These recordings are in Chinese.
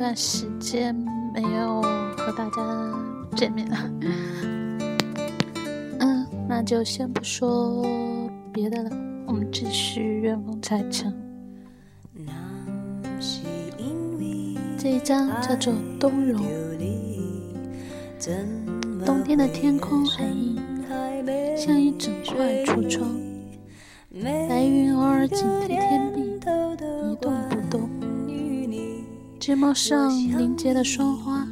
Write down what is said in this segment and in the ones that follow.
段时间没有和大家见面了。嗯，那就先不说别的了，我们继续《愿风彩城》。这一章叫做《冬融》。冬天的天空很阴，像一整块橱窗，白云偶尔紧贴睫毛上凝结的霜花，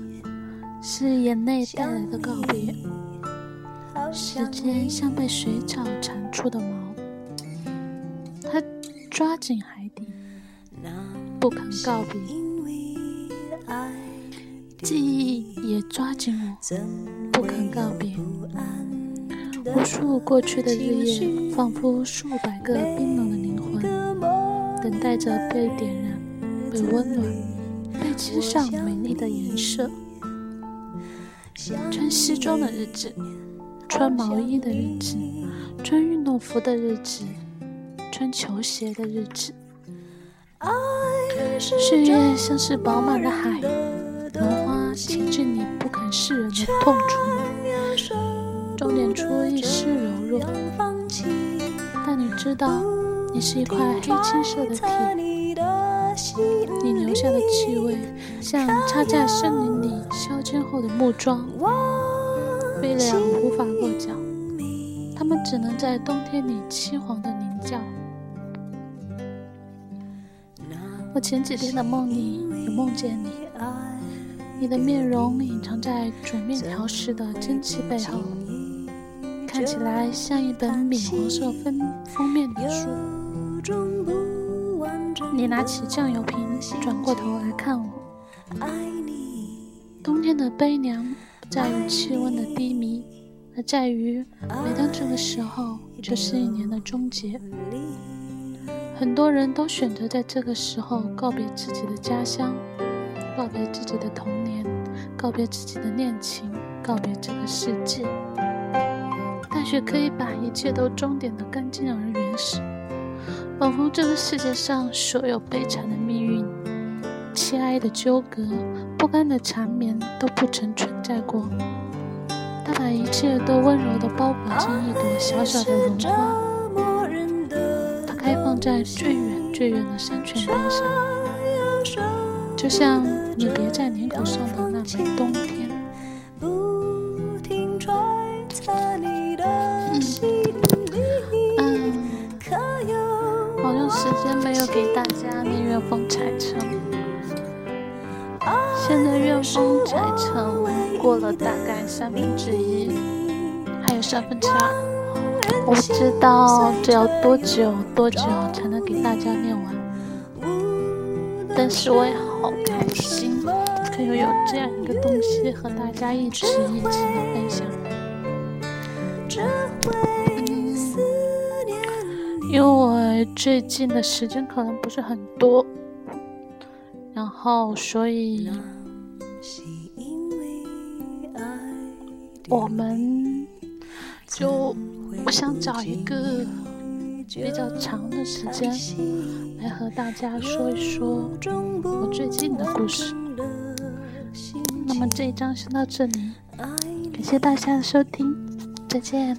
是眼泪带来的告别。时间像被水草缠出的毛，它抓紧海底，不肯告别。记忆也抓紧我，不肯告别。无数过去的日夜，仿佛数百个冰冷的灵魂，等待着被点燃，被温暖，被漆上美丽的颜色。穿西装的日子，穿毛衣的日子，穿运动服的日子，穿球鞋的日子。岁月像是饱满的海。荷花倾尽你不肯示人的痛楚，装点出一丝柔弱。但你知道，你是一块黑青色的铁，你留下的气味像插在森林里削尖后的木桩，飞鸟无法落脚，它们只能在冬天里凄惶的鸣叫。我前几天的梦里有梦见你。你的面容隐藏在煮面条时的蒸汽背后，看起来像一本米黄色封封面的书。你拿起酱油瓶，转过头来看我。冬天的悲凉不在于气温的低迷，而在于每当这个时候，就是一年的终结。很多人都选择在这个时候告别自己的家乡。告别自己的童年，告别自己的恋情，告别这个世界。大雪可以把一切都装点得干净而原始，仿佛这个世界上所有悲惨的命运、凄哀的纠葛、不甘的缠绵都不曾存在过。他把一切都温柔地包裹进一朵小小的绒花，它开放在最远最远的山泉边上，就像。你别在领口上的那个冬天。《风采城》过了大概三分之一，还有三分之二。我不知道这要多久多久才能给大家念完，但是我也好开心。可以有这样一个东西和大家一起一起的分享，因为我最近的时间可能不是很多，然后所以我们就我想找一个比较长的时间来和大家说一说我最近的故事。那么这一章先到这里，感谢大家的收听，再见。